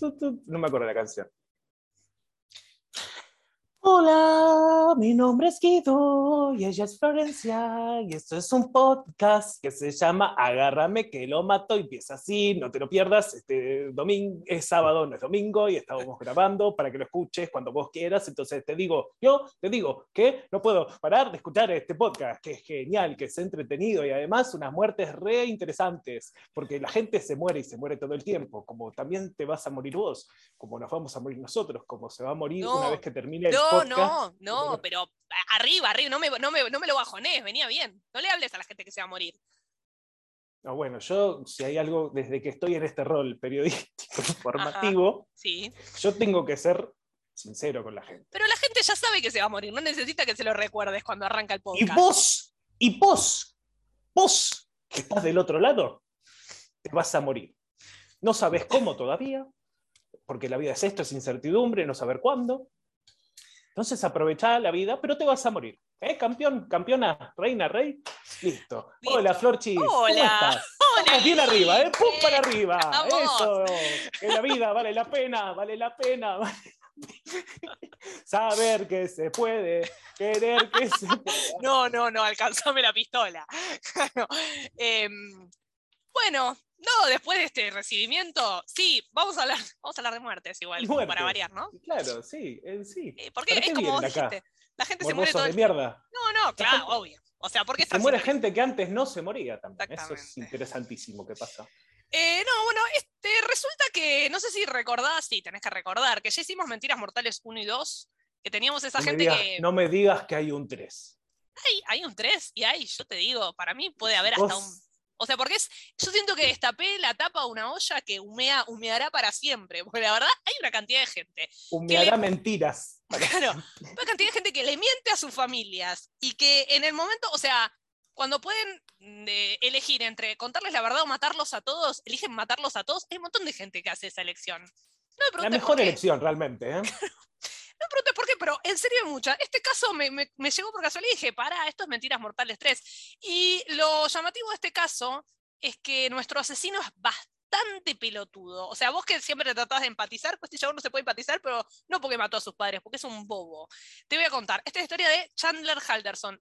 No me acuerdo la canción. Hola, mi nombre es Guido y ella es Florencia y esto es un podcast que se llama Agárrame que lo mato y empieza así, no te lo pierdas, este domingo es sábado, no es domingo y estamos grabando para que lo escuches cuando vos quieras, entonces te digo, yo te digo que no puedo parar de escuchar este podcast, que es genial, que es entretenido y además unas muertes re interesantes, porque la gente se muere y se muere todo el tiempo, como también te vas a morir vos, como nos vamos a morir nosotros, como se va a morir No, una vez que termine el No, podcast. no, no, pero arriba, arriba, no me, no, me, no me lo bajonés, venía bien. No le hables a la gente que se va a morir. No, bueno, yo, si hay algo, desde que estoy en este rol periodístico informativo, Sí. yo tengo que ser sincero con la gente. Pero la gente ya sabe que se va a morir, no necesita que se lo recuerdes cuando arranca el Y podcast. vos, y vos, vos, que estás del otro lado, te vas a morir. No sabes cómo todavía, porque la vida es esto, es incertidumbre, no saber cuándo. Entonces aprovecha la vida, pero te vas a morir. ¿Eh? Campeón, campeona, reina, rey. Listo. Listo. Hola, Florchis. ¿Cómo Hola. estás? Hola, bien arriba, ¿eh? ¡Pum para arriba! Vamos. Eso, que la vida vale la pena, vale la pena. vale la pena. Saber que se puede, querer que se puede. No, no, no, alcanzame la pistola. No, em, bueno, no, después de este recibimiento, sí, vamos a hablar, vamos a hablar de muertes igual, como para variar, ¿no? Claro, sí, eh, sí. Eh, Porque ¿Para qué es como vos acá? dijiste, la gente se muere todo de mierda. No, no, claro, obvio. O sea, porque Se muere gente que antes no se moría también. Eso es interesantísimo que pasa. Eh, no, bueno, este, resulta que, no sé si recordás, sí, tenés que recordar, que ya hicimos Mentiras Mortales 1 y 2, que teníamos esa No gente digas, que... no me digas que hay un 3. Hay, hay un 3 y hay, yo te digo, para mí puede haber hasta un... O sea, porque es, yo siento que destapé la tapa de una olla que humea, humeará para siempre, porque la verdad hay una cantidad de gente, Humeará mentiras. claro, una cantidad de gente que le miente a sus familias y que en el momento, o sea, cuando pueden mm, eh, elegir entre contarles la verdad o matarlos a todos, eligen matarlos a todos, hay un montón de gente que hace esa elección. No me La mejor elección, realmente. ¿eh? No me preguntes por qué, pero en serio hay mucha. Este caso me, me- me llegó por casualidad y dije, para, esto es Mentiras Mortales 3. Y lo llamativo de este caso es que nuestro asesino es bastante pelotudo. O sea, vos que siempre tratás de empatizar, pues este chabón no se puede empatizar, pero no porque mató a sus padres, porque es un bobo. Te voy a contar. Esta es la historia de Chandler Halderson.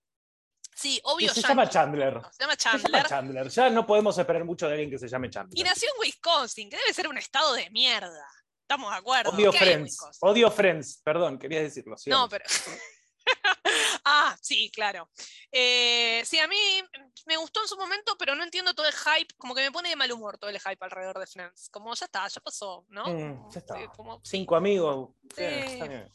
Sí, Y obvio. se llama Chandler. No, se llama Se llama Chandler. Chandler. Ya no podemos esperar mucho de alguien que se llame Y Chandler. nació en Wisconsin, que debe ser un estado de mierda. Estamos de acuerdo. Odio ¿Qué hay en Friends. Odio Friends. Perdón, quería decirlo. No, sigamos. pero. ah, sí, claro. Eh, sí, a mí me gustó en su momento, pero no entiendo todo el hype. Como que me pone de mal humor todo el hype alrededor de Friends. Como ya está, ya pasó, ¿no? Mm, ya está. sí, como- Cinco amigos. Sí. Está bien.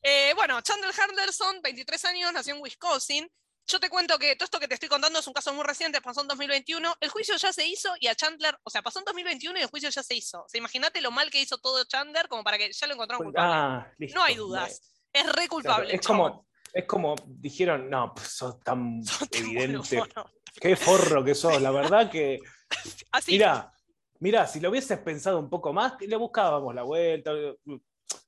Eh, bueno, Chandler Henderson, 23 años, nació en Wisconsin. Yo te cuento que todo esto que te estoy contando es un caso muy reciente, pasó en 2021. El juicio ya se hizo y a Chandler, o sea, pasó en 2021 y el juicio ya se hizo. O sea, imagínate lo mal que hizo todo Chandler como para que ya lo encontraron culpable. Ah, listo. no hay dudas. Es re culpable. es, como, es como dijeron, no, pues sos tan Sos tan evidente. Qué forro que sos. La verdad que. Así. Mirá, mirá, si lo hubieses pensado un poco más, le buscábamos la vuelta.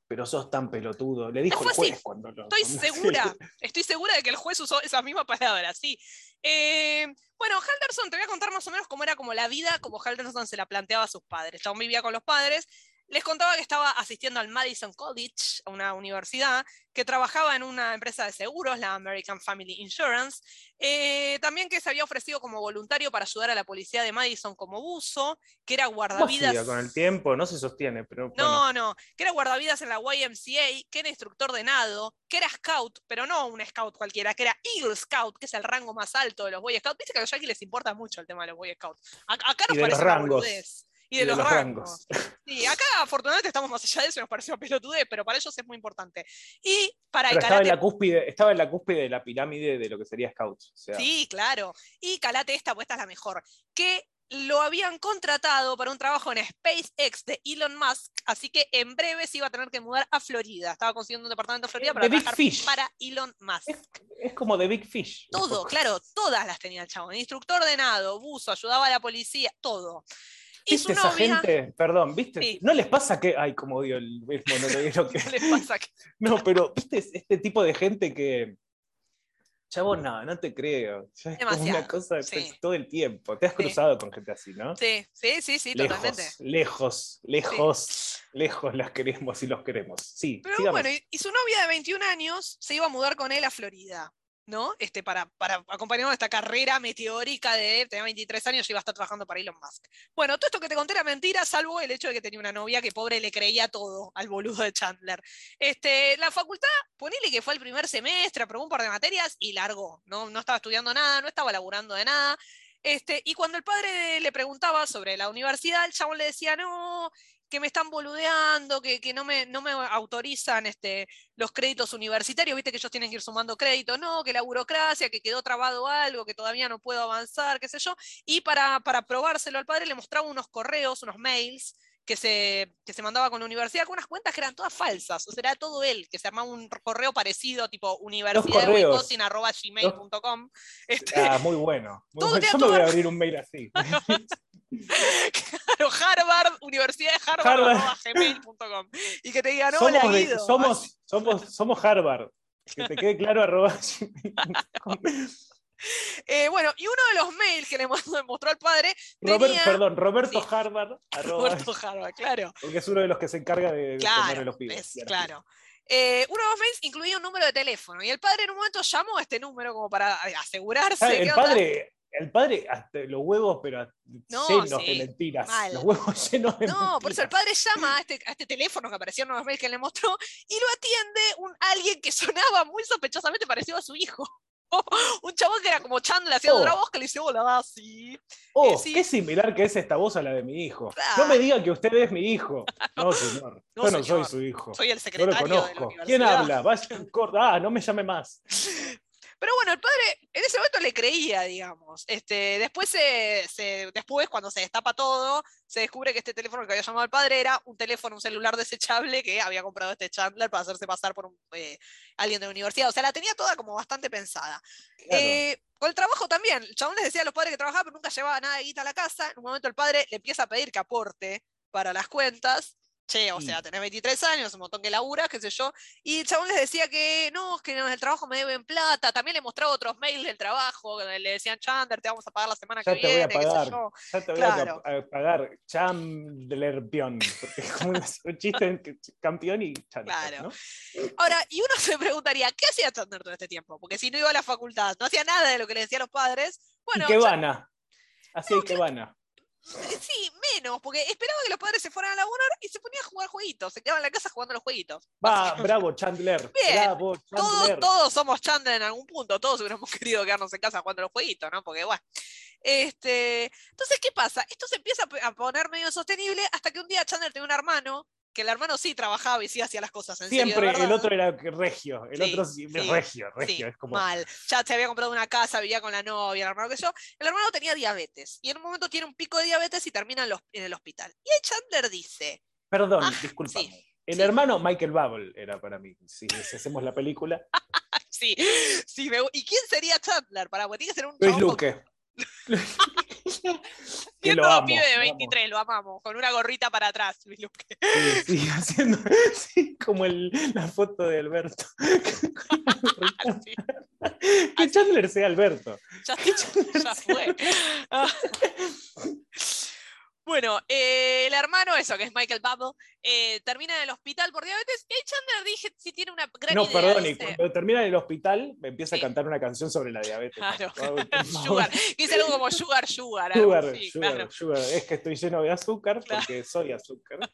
Pero sos tan pelotudo. Le dijo el juez así. cuando lo. Estoy cuando- segura, estoy segura de que el juez usó esa misma palabra, sí. Eh, bueno, Halderson, te voy a contar más o menos cómo era como la vida, como Halderson se la planteaba a sus padres. Chabón vivía con los padres. Les contaba que estaba asistiendo al Madison College, a una universidad, que trabajaba en una empresa de seguros, la American Family Insurance. Eh, también que se había ofrecido como voluntario para ayudar a la policía de Madison como buzo, que era ¿Cómo guardavidas. con el tiempo? No se sostiene, pero. bueno. No, no, que era guardavidas en la YMCA, que era instructor de nado, que era scout, pero no un scout cualquiera, que era Eagle Scout, que es el rango más alto de los Boy Scouts. Viste que a los yankees les importa mucho el tema de los Boy Scouts. Acá Y nos los parece una rangos. Y de, los, rangos. Sí, acá afortunadamente estamos más allá de eso, nos parece una pelotudez, pero para ellos es muy importante. Y para Pero el estaba en, la cúspide, estaba en la cúspide de la pirámide de lo que sería Scouts. O sea, Sí, claro. Y calate esta, pues esta es la mejor. Que lo habían contratado para un trabajo en SpaceX de Elon Musk, así que en breve se iba a tener que mudar a Florida. Estaba consiguiendo un departamento en Florida para The Big trabajar Fish. para Elon Musk. Es, es como The Big Fish. Todo, claro, todas las tenía el chabón. Instructor de nado, buzo, ayudaba a la policía, todo. ¿Viste esa novia, gente? Perdón, ¿viste? Sí. ¿No les pasa que.? Ay, como odio el, el monologuero que. ¿qué les pasa? No, pero ¿viste este tipo de gente que Chabón, no, no te creo. Ya es como una cosa sí. todo el tiempo. Te has Sí. cruzado con gente así, ¿no? Sí, sí, sí, sí, lejos, totalmente. lejos, lejos, lejos las queremos y los queremos. Sí, Pero sigamos. bueno, y, y su novia de 21 años se iba a mudar con él a Florida, ¿no? Este, para, para acompañarnos esta carrera meteórica de tenía 23 años y iba a estar trabajando para Elon Musk. Bueno, todo esto que te conté era mentira, salvo el hecho de que tenía una novia que pobre le creía todo al boludo de Chandler. Este, la facultad, ponele que fue el primer semestre, aprobó un par de materias y largó. No, no estaba estudiando nada, no estaba laburando de nada. Este, y cuando el padre le preguntaba sobre la universidad, el chabón le decía, no, que me están boludeando, que, que no, me, no me autorizan este, los créditos universitarios, viste que ellos tienen que ir sumando créditos, no, que la burocracia, que quedó trabado algo, que todavía no puedo avanzar, qué sé yo. Y para, para probárselo al padre le mostraba unos correos, unos mails que se, que se mandaba con la universidad, con unas cuentas que eran todas falsas. O sea, era todo él, que se armaba un correo parecido, tipo universidad de correos. Wisconsin, arroba gmail.com. Este, Ah, muy bueno. Muy bueno. Yo me voy a abrir un mail así. Claro, Harvard, Universidad de Harvard, Harvard. gmail.com. Y que te digan, hola, somos, de- Guido. somos, somos, somos Harvard. Que te quede claro, arroba. Eh, bueno, y uno de los mails que le mostró al padre Robert, tenía... perdón, Roberto Sí. Harvard, arroba, Roberto Harvard, claro. porque es uno de los que se encarga de, Claro, los pibes. es- claro. Eh, uno de los mails incluía un número de teléfono y el padre en un momento llamó a este número como para asegurarse. Ah, el padre, el padre, hasta los huevos, pero No, llenos sí, de mentiras. mal. Los huevos llenos de No, por eso el mentiras. padre llama a este, a este teléfono que apareció en los mails que le mostró y lo atiende un, alguien que sonaba muy sospechosamente parecido a su hijo. un chabón que era como Chandler haciendo Oh. otra voz que le dice, hola, sí. Oh, eh, sí. qué similar que es esta voz a la de mi hijo. No me diga que usted es mi hijo. No, señor. No, Yo no soy su hijo. Soy el No lo secretario de la conozco. ¿Quién habla? Vaya. Ah, no me llame más. Pero bueno, el padre en ese momento le creía, digamos. Este, después, se, se- después, cuando se destapa todo, se descubre que este teléfono que había llamado al padre era un teléfono, un celular desechable que había comprado este Chandler para hacerse pasar por un, eh, alguien de la universidad. O sea, la tenía toda como bastante pensada. Claro. Eh, con el trabajo también. El chabón les decía a los padres que trabajaba, pero nunca llevaba nada de guita a la casa. En un momento el padre le empieza a pedir que aporte para las cuentas. Che, o Sí. sea, tenés 23 años, un montón que laburas, qué sé yo. Y el chabón les decía que no, es que en el trabajo me deben plata. También le mostraba otros mails del trabajo, donde le decían, Chandler, te vamos a pagar la semana Ya que te voy a viene, qué sé pagar. yo. Ya te voy Claro. a, a pagar Chandler Pion. Porque es como un chiste campeón y Chandler. Claro. ¿no? Ahora, y uno se preguntaría, ¿qué hacía Chandler todo este tiempo? Porque si no iba a la facultad, no hacía nada de lo que le decían los padres. Bueno, y que Chan- vana. Así que vana. Sí, menos, porque esperaba que los padres se fueran a laburar y se ponía a jugar jueguitos, se quedaba en la casa jugando los jueguitos. Va, bravo, Chandler. Bien. Bravo, Todos, Chandler. todos somos Chandler en algún punto, todos hubiéramos querido quedarnos en casa jugando los jueguitos, ¿no? Porque bueno. Este, entonces, ¿qué pasa? Esto se empieza a poner medio sostenible hasta que un día Chandler tenía un hermano, que el hermano sí trabajaba y sí hacía las cosas en serio, Siempre el otro era regio. El Sí, otro sí, regio, Sí, regio. es como. mal. Ya se había comprado una casa, vivía con la novia, el hermano que yo. El hermano tenía diabetes y en un momento tiene un pico de diabetes y termina en, los- en el hospital. Y ahí Chandler dice, Perdón, Ah, disculpa. El hermano Michael Bubble era para mí. Si, hacemos la película. sí, sí, me ¿y quién sería Chandler? Para, tiene que ser un Luis con- Luque. que siendo amo. pibe de lo amo. 23, lo amamos, con una gorrita para atrás, Luis Luque. Sí, sí, haciendo sí, como el- la foto de Alberto. Sí, que Chandler sea Alberto. ya, ya fue. Bueno, eh, el hermano, eso que es Michael Bubble, eh, termina en el hospital por diabetes y Chandler dije, si tiene una gran No, idea. perdón, y cuando termina en el hospital me empieza Sí. a cantar una canción sobre la diabetes. Claro, sugar. Dice algo como sugar, sugar. algo Sugar, así, sugar, claro. sugar. Es que estoy lleno de azúcar Claro. porque soy azúcar.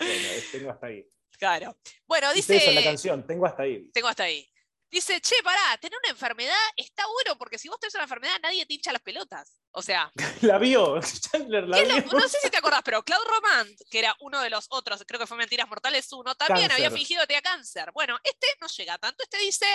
Bueno, es- tengo hasta ahí. Claro. Bueno, Dice eso la canción, tengo hasta ahí. Tengo hasta ahí. Dice, che, pará, tener una enfermedad está bueno porque si vos tenés una enfermedad nadie te hincha las pelotas. O sea, La vio, Chandler la ¿qué es vio. lo- no sé si te acordás, pero Claude Romand, que era uno de los otros, creo que fue Mentiras Mortales 1, también había fingido que tenía cáncer. Bueno, este no llega tanto. Este dice,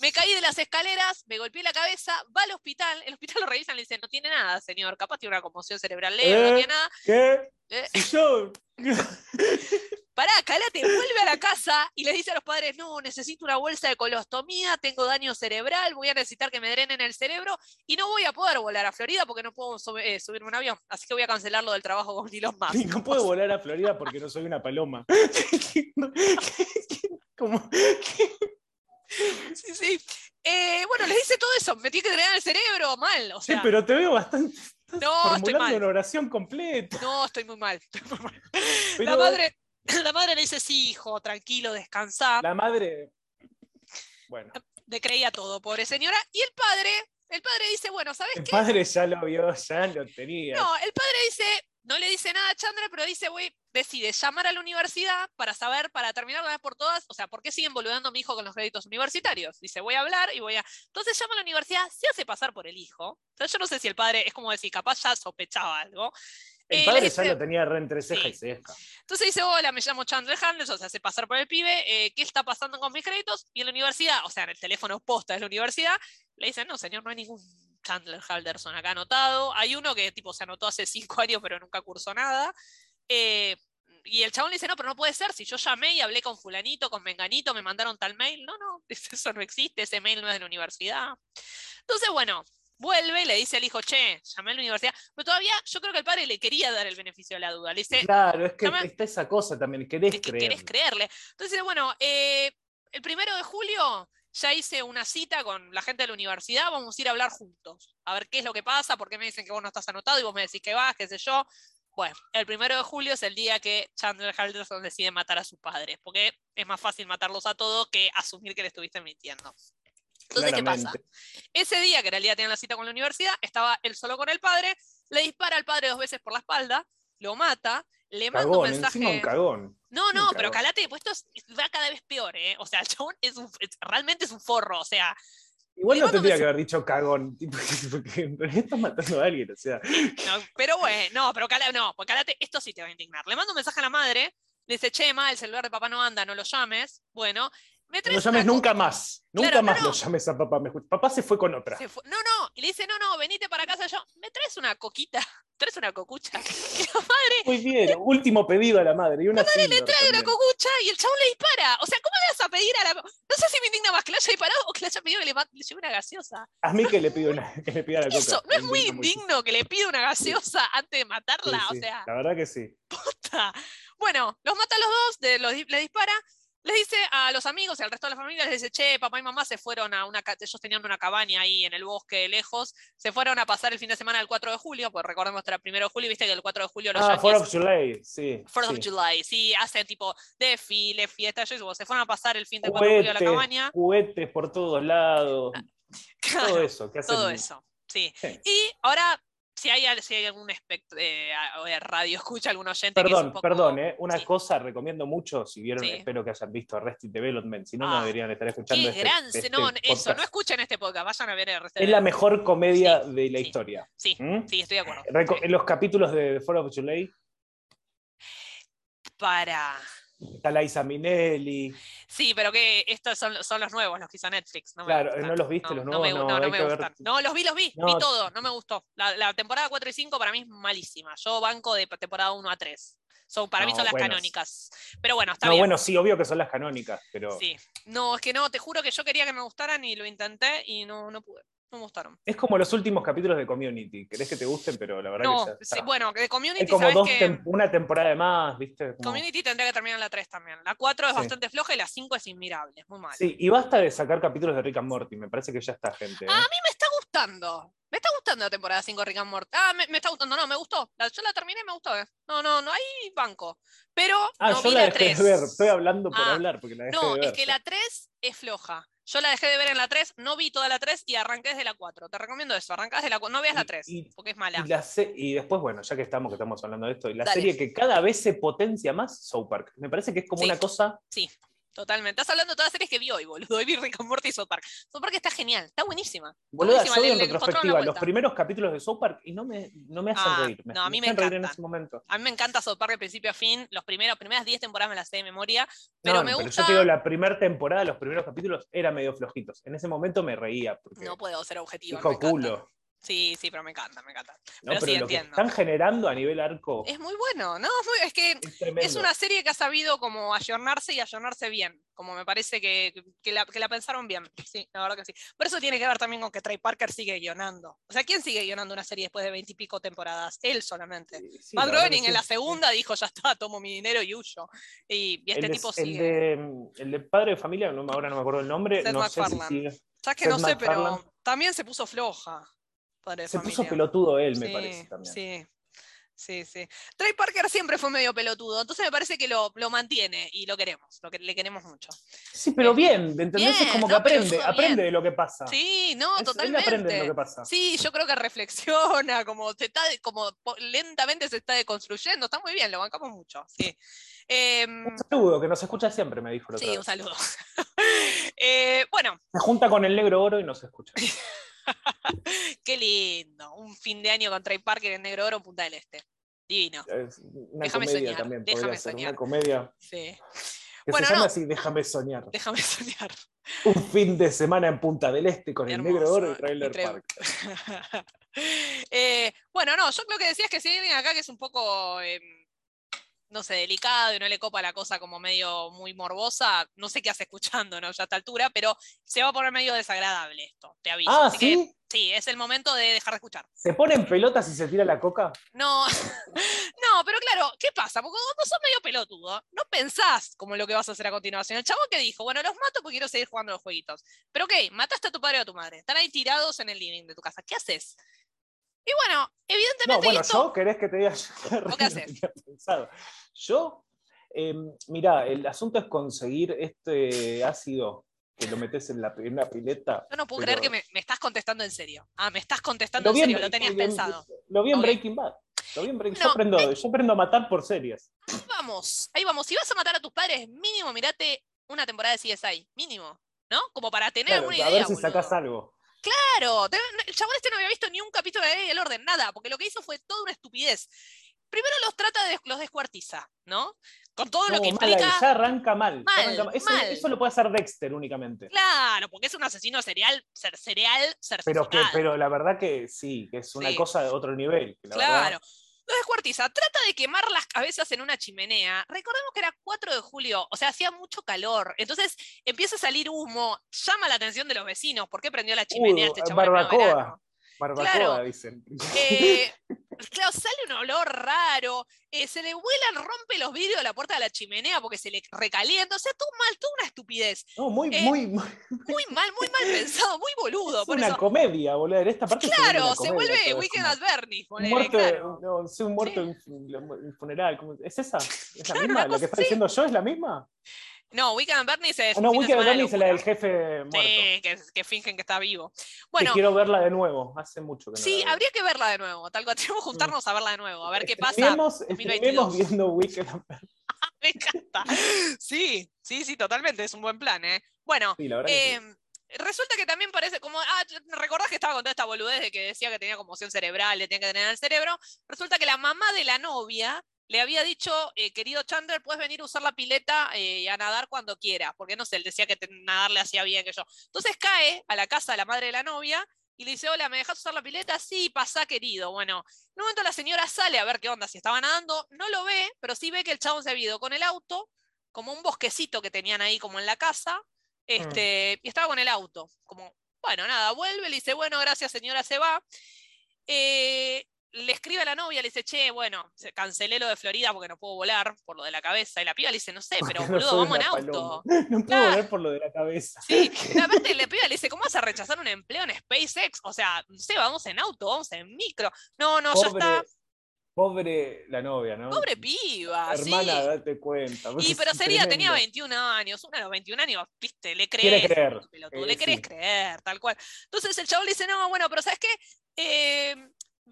me caí de las escaleras, me golpeé la cabeza, va al hospital, el hospital lo revisan y le dicen, no tiene nada, señor, capaz tiene una conmoción cerebral leve, no ¿Eh? tiene nada. ¿Qué? Eh, Si yo. Pará, calate, vuelve a la casa y le dice a los padres, no, necesito una bolsa de colostomía, tengo daño cerebral, voy a necesitar que me drenen el cerebro y no voy a poder volar a Florida porque no puedo sub- eh, subirme un avión, así que voy a cancelar lo del trabajo con Elon Musk. Y no puedo volar a Florida porque no soy una paloma. Como, Sí, sí. Eh, bueno, les dice todo eso, me tiene que drenar el cerebro, mal. O Sí, sea, pero te veo bastante. No, estoy formulando mal. una oración completa. no, estoy muy mal. estoy muy mal. Pero La, madre, la madre le dice, sí, hijo, tranquilo, descansa. La madre. Bueno, Le creía todo, pobre señora. Y el padre, el padre dice, bueno, ¿sabes el qué? padre ya lo vio, ya lo tenía. No, el padre dice, no le dice nada a Chandra, pero dice, voy, decide llamar a la universidad para saber, para terminar de una vez por todas, o sea, ¿por qué siguen boludeando a mi hijo con los créditos universitarios? Dice, voy a hablar y voy a... Entonces llama a la universidad, se hace pasar por el hijo. Entonces yo no sé si el padre, es como decir, capaz ya sospechaba algo. El padre ya dice- lo tenía re entre ceja Sí. y ceja. Entonces dice, hola, me llamo Chandler Henderson, se hace pasar por el pibe, eh, ¿qué está pasando con mis créditos? Y en la universidad, o sea, en el teléfono posta de la universidad, le dicen, no, señor, no hay ningún Chandler Henderson acá anotado. Hay uno que tipo se anotó hace cinco años, pero nunca cursó nada. Eh, y el chabón le dice, no, pero no puede ser, si yo llamé y hablé con fulanito, con menganito, me mandaron tal mail. No, no, eso no existe, ese mail no es de la universidad. Entonces, bueno, vuelve, le dice al hijo, che, llamé a la universidad. Pero todavía yo creo que el padre le quería dar el beneficio de la duda. Le dice, Claro, es que está esa cosa también, querés que, que creer. querés creerle. Entonces, dice, bueno, eh, el primero de julio ya hice una cita con la gente de la universidad, vamos a ir a hablar juntos, a ver qué es lo que pasa, por qué me dicen que vos no estás anotado y vos me decís que vas, qué sé yo. Bueno, el primero de julio es el día que Chandler Henderson decide matar a sus padres, porque es más fácil matarlos a todos que asumir que le estuviste mintiendo. Entonces, ¿qué pasa? Ese día, que día que tenían la cita con la universidad, estaba él solo con el padre, le dispara al padre dos veces por la espalda, lo mata, le manda un mensaje. encima un cagón. No, Un no, pero cagón. Calate, pues esto es- va cada vez peor, ¿eh? O sea, el chabón es un, es- realmente es un forro, o sea, Igual no tendría que haber dicho cagón, porque en realidad estás matando a alguien, o sea. no, pero bueno, no, pero Calate, no, pues Calate, esto sí te va a indignar. Le mando un mensaje a la madre, le dice, che, ma, el celular de papá no anda, no lo llames. Bueno, me No traes llames nunca más. Nunca Claro, más no. lo llames a papá. Papá se fue con otra. fue- No, no, y le dice, no, no, venite para casa yo, me traes una coquita, traes una cocucha. Y la madre Muy bien, último pedido a la madre. Y una le Sindor trae una cocucha y el chabón le dispara. O sea, ¿cómo le vas a pedir a la.? No sé si me indigna más que le haya disparado o que le haya pedido que le, le lleve una gaseosa. A mí que le pido una, que le pida la coca. Eso, ¿no es muy indigno que le pida una gaseosa antes de matarla? Sí, sí, O sea, La verdad que sí. puta. Bueno, los mata a los dos, de, los, di- le dispara. Les dice a los amigos y al resto de la familia, les dice, che, papá y mamá se fueron a una, ellos tenían una cabaña ahí en el bosque lejos, se fueron a pasar el fin de semana el 4 de julio, pues recordemos que era el 1 de julio, viste que el 4 de julio los Ah, yankees- 4 of July, sí. Fourth sí. of July, sí, hacen tipo desfiles, fiestas, yo se fueron a pasar el fin de 4 de julio a la cabaña. juguetes por todos lados. Claro, Todo eso. que hacen- todo eso, sí. Sí. Y ahora, si hay, si hay algún espect- eh, radio escucha, algún oyente que Perdón, un poco... perdón, ¿eh? una sí. cosa recomiendo mucho, si vieron, Sí. espero que hayan visto Arrested Development, si no, no Ah, deberían estar escuchando Qué este, gran, este no, eso, podcast. no escuchen este podcast, vayan a ver el resto Es la mejor comedia de la historia. Sí, ¿Mm? sí, estoy de acuerdo. Reco-. En los capítulos de Four of July Para... está Liza Minnelli. Sí, pero que estos son, son los nuevos, los que hizo Netflix. No Claro. ¿no los viste los nuevos? No, no, me ver- gustan. No, los vi, los vi, vi todo, no me gustó. La, la temporada 4 y 5 para mí es malísima. Yo banco de temporada 1 a 3. Son, para mí son las bueno, canónicas. Pero bueno, está bien. bueno, sí, obvio que son las canónicas, pero Sí. No, es que no, te juro que yo quería que me gustaran y lo intenté y no, no pude. No me gustaron. es como los últimos capítulos de Community. Querés que te gusten, pero la verdad No, que está. sí, bueno, de Community, Hay como ¿sabes dos que tem- una temporada de más, ¿viste? Como- Community tendría que terminar en la 3 también. La 4 es Sí. bastante floja y la 5 es inmirable, es muy mal. Sí, y basta de sacar capítulos de Rick and Morty, me parece que ya está, gente. ¿eh? Ah, a mí me está gustando. Me está gustando la temporada 5 de Rick and Morty. Ah, me, me está gustando, no, me gustó. La- yo la terminé y me gustó. eh. No, no, no, hay banco. Pero Ah, no yo vi la la dejé 3. de ver, estoy hablando por Ah, hablar, porque la dejé No, de ver. es que la 3 es floja. Yo la dejé de ver en la 3, no vi toda la 3 y arranqué desde la 4. Te recomiendo eso, arrancás de la 4. No veas la Y- 3, y- porque es mala. Y, la y después, bueno, ya que estamos, que estamos hablando de esto, y la Dale. serie que cada vez se potencia más, South Park. Me parece que es como Sí. una cosa. Sí, totalmente. Estás hablando de todas las series que vi hoy, boludo. Hoy vi Rick and Morty y South Park. South Park está genial, está buenísima. Boluda, Buenísima, yo en le retrospectiva los primeros capítulos de South Park y no me, no me hacen Ah, reír. Me, no, a mí me hacen reír en encanta. ese momento. A mí me encanta South Park de principio a fin. Los primeros, primeras 10 temporadas me las sé de memoria. Pero no, me pero gusta. yo te digo, la primera temporada, los primeros capítulos eran medio flojitos. En ese momento me reía. Porque No puedo ser objetiva. dijo me encanta. Sí, sí, pero me encanta, me encanta. No, Pero sí, lo que entiendo. están generando a nivel arco Es muy bueno, ¿no? Es, que es una serie que ha sabido como ayornarse y ayornarse bien. Como me parece que, que la, que la pensaron bien. Sí, la verdad que sí. Por eso tiene que ver también con que Trey Parker sigue guionando. O sea, ¿quién sigue guionando una serie después de veintipico temporadas? Él solamente. Sí, sí, Matt que Groening sí. en la segunda dijo, ya está, tomo mi dinero y huyo. Y, y este el, tipo sigue. de- el de padre de familia, no, ahora no me acuerdo el nombre, Seth no sé si MacFarlane. sigue. ¿Sabes que Seth no sé, pero también se puso floja. Padre de Se puso pelotudo él, me Sí, parece también. Sí, sí, sí. Trey Parker siempre fue medio pelotudo, entonces me parece que lo, lo mantiene y lo queremos, lo que le queremos mucho. Sí, pero bien, ¿entendés? Bien, es como que no, aprende, aprende de lo que pasa. Sí, no, Es- Él totalmente. aprende de lo que pasa. Sí, yo creo que reflexiona, como se está, como lentamente se está deconstruyendo, está muy bien, lo bancamos mucho, sí. Em, Un saludo, que nos escucha siempre, me dijo sí, vez. un saludo. Eh, bueno, Se junta con el negro oro y nos escucha. qué lindo, un fin de año con Trey Parker en Negro Oro en Punta del Este. Divino, una Déjame comedia soñar, también, déjame podría ser. soñar. Una comedia sí. que Bueno, se llama no. así, Déjame soñar. Déjame soñar. Un fin de semana en Punta del Este con el negro oro y Trailer y Park. Eh, bueno, no, yo creo que decías que si alguien acá que es un poco, em, no sé, delicado y no le copa la cosa como medio muy morbosa, no sé qué hace escuchando, ¿no? Ya a esta altura, pero se va a poner medio desagradable esto, te aviso. Ah, Así que, ¿sí? sí, es el momento de dejar de escuchar. ¿Se pone en pelotas y se tira la coca? No, no, pero claro, ¿qué pasa? Porque cuando sos medio pelotudo, no pensás como lo que vas a hacer a continuación. El chabón que dijo, bueno, los mato porque quiero seguir jugando los jueguitos. Pero ok, mataste a tu padre o a tu madre. Están ahí tirados en el living de tu casa. ¿Qué haces? Y bueno, evidentemente No, bueno, esto- yo querés que te diga ¿O qué haces? tenía pensado. Yo, eh, mirá, el asunto es conseguir este ácido que lo metes en, la, en una pileta. Yo no puedo pero- creer que me, me estás contestando en serio. Ah, me estás contestando en serio, lo tenías en- pensado. Lo vi en. Breaking Bad. Lo vi en Breaking- No, yo, aprendo, yo aprendo a matar por series. Vamos, ahí vamos. Si vas a matar a tus padres, mínimo mirate una temporada de CSI. Mínimo. ¿No? Como para tener Claro, alguna a idea. ver si boludo. sacás algo. Claro, el chabón este no había visto ni un capítulo de la ley del orden, nada, porque lo que hizo fue toda una estupidez. Primero los trata de, los descuartiza, ¿no? Con todo lo que implica. ya arranca mal. ya Mal, arranca mal. Eso, mal. eso lo puede hacer Dexter únicamente. Claro, porque es un asesino serial, ser, cereal Pero, que, certificado. pero la verdad que sí, que es una Sí. cosa de otro nivel. la Claro. verdad- Los descuartiza. Trata de quemar las cabezas en una chimenea. Recordemos que era 4 de julio, o sea, hacía mucho calor. Entonces empieza a salir humo, llama la atención de los vecinos. ¿Por qué prendió la chimenea Uh, este pleno barbacoa. Barbacoa, Claro. dicen. Eh, claro, sale un olor raro, eh, se le vuelan, rompe los vidrios de la puerta de la chimenea porque se le recalienta, o sea, todo mal, toda una estupidez. No, muy, Eh, muy, muy- Muy mal, muy mal pensado, muy boludo. es Por una eso, comedia, boludo. En esta parte se, vuelve claro, se vuelve todo, es Weekend at Bernie's, muerto, claro. no, sí, un muerto Sí. en en funeral. ¿cómo- ¿Es esa? ¿Es la Claro, misma? ¿La que está diciendo yo es la misma? No, Weekend at Bernie's es Ah, no, Weekend at Bernie's es la del jefe muerto. Sí, que, que fingen que está vivo. Que Bueno, quiero verla de nuevo. Hace mucho que no sí, habría que verla de nuevo, tal cual. Tenemos que juntarnos a verla de nuevo, a ver qué pasa. Streamemos- 2022. streamemos viendo Weekend at Bernie's. Me encanta. Sí, sí, sí, totalmente, es un buen plan, ¿eh? Bueno, Sí, la verdad que sí. Eh, resulta que también parece como. Ah, ¿recordás que estaba con toda esta boludez de que decía que tenía conmoción cerebral, le tenía que tener en el cerebro? Resulta que la mamá de la novia le había dicho, eh, querido Chandler, puedes venir a usar la pileta eh, y a nadar cuando quieras, porque no sé, él decía que nadar le hacía bien que yo. Entonces cae a la casa de la madre de la novia y le dice, hola, ¿me dejas usar la pileta? Sí, pasá, querido. Bueno, en un momento la señora sale a ver qué onda, si estaba nadando, no lo ve, pero sí ve que el chabón se ha ido con el auto, como un bosquecito que tenían ahí como en la casa, este, y estaba con el auto. Como, bueno, nada, vuelve, le dice, bueno, gracias señora, se va. Eh, le escribe a la novia, le dice, che, bueno, cancelé lo de Florida porque no puedo volar por lo de la cabeza. Y la piba le dice, no sé, pero no boludo, vamos en auto. No puedo Claro. volver por lo de la cabeza. Sí, aparte la piba le dice, ¿cómo vas a rechazar un empleo en SpaceX? O sea, no sé, vamos en auto, vamos en micro. No, no, ya está. pobre la novia, ¿no? Pobre piba, Hermana, sí. date cuenta. Y pero sería, tenía tremendo. 21 años, una de los 21 años, viste, le Quiere crees, creer, pelotudo, eh, le querés sí. creer, tal cual. Entonces el chabón le dice, no, bueno, pero ¿sabes qué? Eh,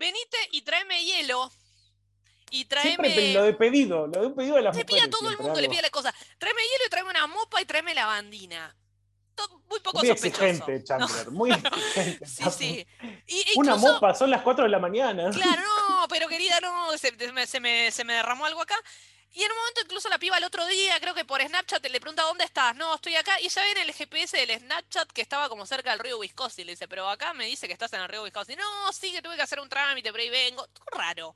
venite y tráeme hielo. Y Siempre tráeme... te- lo de pedido, lo de un pedido de las Le pide a todo el siempre, mundo, le pide la cosa. Tráeme hielo y tráeme una mopa y tráeme la bandina. Muy poco Muy sospechoso. exigente, Chandler, muy exigente. Sí, sí. Y, Una mopa, son las 4 de la mañana. Claro, no, pero querida, no, se, me, se me- se me derramó algo acá. Y en un momento incluso la piba el otro día, creo que por Snapchat, le pregunta dónde estás. No, estoy acá. Y ella ve en el GPS del Snapchat que estaba como cerca del río Wisconsin. Le dice, pero acá me dice que estás en el río Wisconsin. No, sí, que tuve que hacer un trámite, pero ahí vengo. Raro.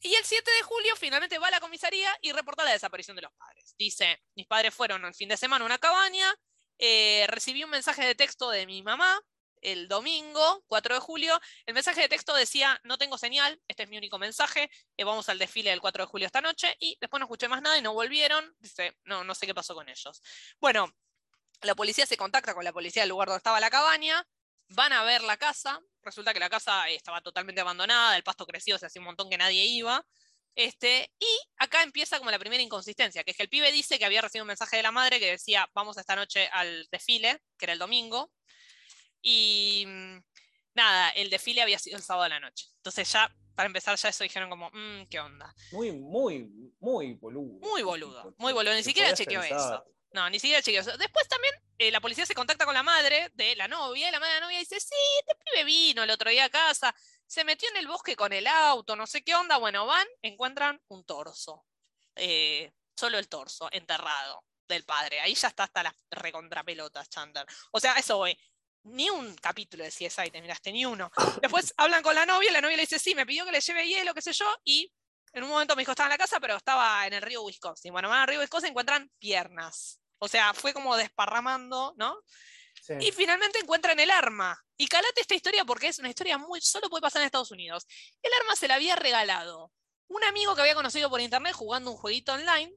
Y el 7 de julio finalmente va a la comisaría y reporta la desaparición de los padres. Dice, mis padres fueron el fin de semana a una cabaña, eh, recibí un mensaje de texto de mi mamá el domingo 4 de julio. El mensaje de texto decía, no tengo señal, este es mi único mensaje, eh, vamos al desfile del 4 de julio esta noche y después no escuché más nada y no volvieron. Dice, no, no sé qué pasó con ellos. Bueno, la policía se contacta con la policía del lugar donde estaba la cabaña, van a ver la casa, resulta que la casa estaba totalmente abandonada, el pasto creció, se hacía un montón que nadie iba. Este, y acá empieza como la primera inconsistencia, que es que el pibe dice que había recibido un mensaje de la madre que decía, vamos esta noche al desfile, que era el domingo, y mm, nada, el desfile había sido el sábado de la noche. Entonces ya, para empezar, ya eso dijeron como, mmm, ¿qué onda? Muy, muy, muy boludo. Muy boludo, muy boludo. Ni siquiera chequeó eso. No, ni siquiera chequeó eso. Después también eh, la policía se contacta con la madre de la novia, y la madre de la novia dice, sí, este pibe vino el otro día a casa, se metió en el bosque con el auto, no sé qué onda. Bueno, van, encuentran un torso. Eh, solo el torso, enterrado del padre. Ahí ya está hasta las recontrapelotas, Chandler. O sea, eso voy ni un capítulo de CSI te miraste, ni uno. Después hablan con la novia, la novia le dice, sí, me pidió que le lleve hielo, qué sé yo, y en un momento me dijo, estaba en la casa, pero estaba en el río Wisconsin. Bueno, van al río Wisconsin encuentran piernas. O sea, fue como desparramando, ¿no? Y finalmente encuentran el arma. Y calate esta historia porque es una historia muy, solo puede pasar en Estados Unidos. El arma se la había regalado un amigo que había conocido por internet jugando un jueguito online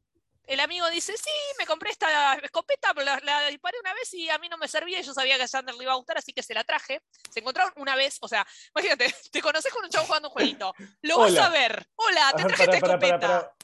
el amigo dice, sí, me compré esta escopeta, pero la, disparé una vez y a mí no me servía y yo sabía que a Sander le iba a gustar, así que se la traje. Se encontraron una vez, o sea, imagínate, te conoces con un chavo jugando un jueguito. Lo vas a ver. Hola, te traje esta escopeta.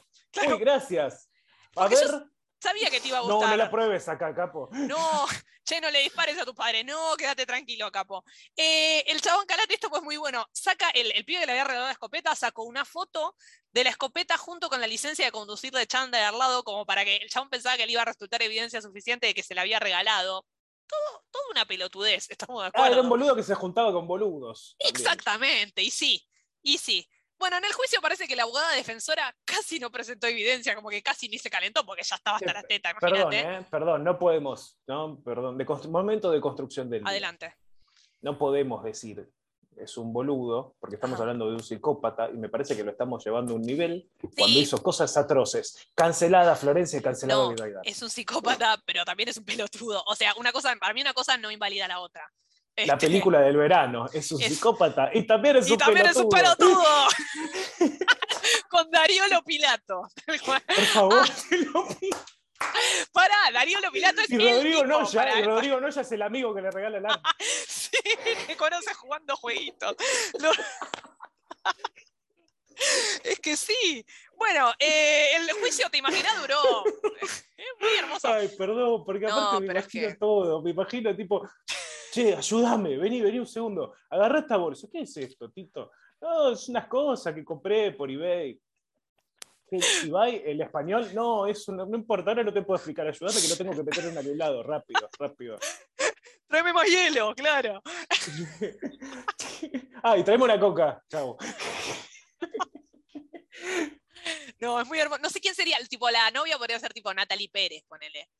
Uy, gracias. A ver. Sabía que te iba a gustar. No, no la pruebes acá, capo. No, che, no le dispares a tu padre. No, quédate tranquilo, capo. Eh, el chabón calate, esto pues muy bueno. Saca, el, el pibe que le había regalado la escopeta, sacó una foto de la escopeta junto con la licencia de conducir de Chandler al lado, como para que el chabón pensaba que le iba a resultar evidencia suficiente de que se la había regalado. Todo, toda una pelotudez, estamos de acuerdo. Ah, era un boludo que se juntaba con boludos. Exactamente, y sí, y sí. Bueno, en el juicio parece que la abogada defensora casi no presentó evidencia, como que casi ni se calentó porque ya estaba hasta la teta, imagínate. Perdón, ¿eh? perdón, no podemos, no, perdón, de momento de construcción del... Adelante. No podemos decir es un boludo, porque estamos hablando de un psicópata y me parece que lo estamos llevando a un nivel cuando hizo cosas atroces. Cancelada Florencia, cancelada no, Es un psicópata, pero también es un pelotudo. O sea, una cosa, para mí una cosa no invalida la otra. La este, película del verano es un psicópata y también es y un también es un pelotudo. Con Darío Lopilato. Por favor, Lopilato. Pará, Darío Lopilato es y Rodrigo el Noya, y Rodrigo Noya es el amigo que le regala el arma. sí, te conoce jugando jueguitos. es que sí. Bueno, eh, el juicio, ¿te imaginas? Duró. Es muy hermoso. Ay, perdón, porque aparte me imagino todo. Me imagino, tipo, che, ayúdame, vení, vení un segundo. Agarra esta bolsa. ¿Qué es esto, Tito? No, es unas cosas que compré por eBay. Ibai, el español, no, eso no, importa, ahora no te puedo explicar, ayúdame que no tengo que meter un helado, rápido, rápido. Tráeme más hielo, claro. ah, y tráeme una coca, chao. No, es muy hermoso. No sé quién sería, el tipo, la novia podría ser tipo Natalie Pérez, ponele.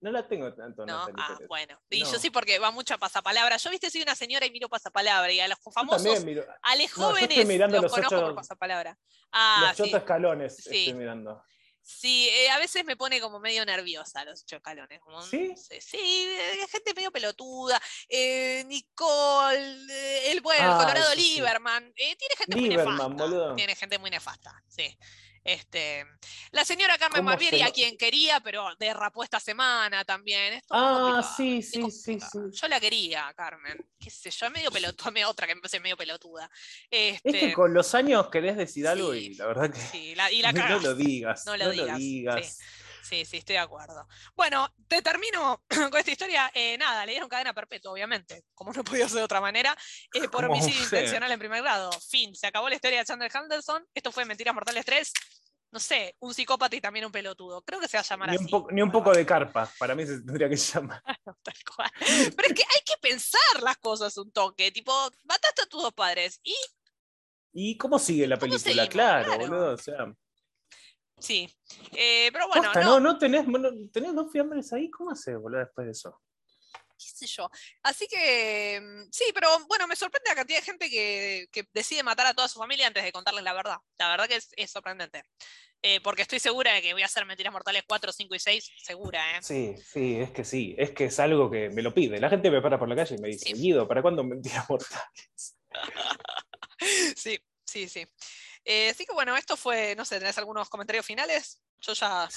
No la tengo tanto. No, ah, bueno. Y yo sí porque va mucho a pasapalabra. Yo viste soy una señora y miro pasapalabra y a los famosos, a los jóvenes mirando los, conozco por pasapalabra. Ah, los ocho escalones estoy mirando. Sí, eh, a veces me pone como medio nerviosa los ocho escalones. ¿Sí? Sí, eh, gente medio pelotuda. Eh, Nicole, el bueno, ah, Colorado Lieberman. tiene gente muy nefasta. Tiene gente muy nefasta, sí. Este, la señora Carmen Barbieri, a quien quería, pero derrapó esta semana también. ah, sí, sí, sí, sí. Yo la quería, Carmen. Qué sé yo, medio pelotuda, otra que me parece medio pelotuda. Este, es que con los años querés decir algo y la verdad que. Sí, y la no, lo digas. No lo digas. Sí. Sí, estoy de acuerdo. Bueno, te termino con esta historia. Eh, nada, le dieron cadena perpetua, obviamente, como no podía ser de otra manera, eh, por homicidio intencional en primer grado. Fin, se acabó la historia de Chandler Henderson. Esto fue Mentiras Mortales 3 no sé, un psicópata y también un pelotudo. Creo que se va a llamar ni así. Un ni un poco de carpa, para mí se tendría que llamar. Tal cual. Pero es que hay que pensar las cosas un toque. Tipo, mataste a tus dos padres y. ¿Y cómo sigue la película? claro, boludo. O sea. Sí. Eh, pero bueno, Posta, no, no, no tenés, no- tenés dos fiambres ahí, ¿cómo haces, boludo, después de eso? qué sé yo. Así que mm, sí, pero bueno, me sorprende la cantidad de gente que, que decide matar a toda su familia antes de contarles la verdad. La verdad que es, es sorprendente. Eh, porque estoy segura de que voy a hacer Mentiras Mortales 4, 5 y 6, segura, ¿eh? Sí, sí, es que sí, es que es algo que me lo pide. La gente me para por la calle y me dice, Sí. Guido, ¿para cuándo mentiras mortales? Sí, sí, sí. Eh, así que bueno, esto fue, no sé, ¿tenés algunos comentarios finales? Yo ya,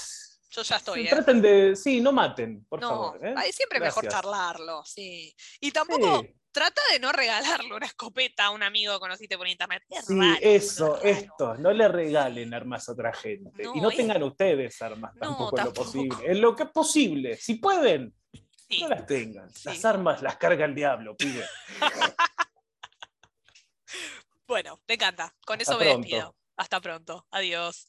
yo ya estoy, ¿eh? Traten de, sí, no maten, por No, favor. ¿eh? ahí siempre es mejor Gracias. charlarlo, sí. Y tampoco Sí. trata de no regalarle una escopeta a un amigo que conociste por internet. Es Sí, raro, eso, es raro. esto, no le regalen armas a otra gente. No, y no es- tengan ustedes armas No, tampoco en lo posible. En lo que es posible, si pueden, Sí. no las tengan. Las armas las carga el diablo, pibe. Bueno, me encanta. Con Hasta eso me pronto. despido. Hasta pronto. Adiós.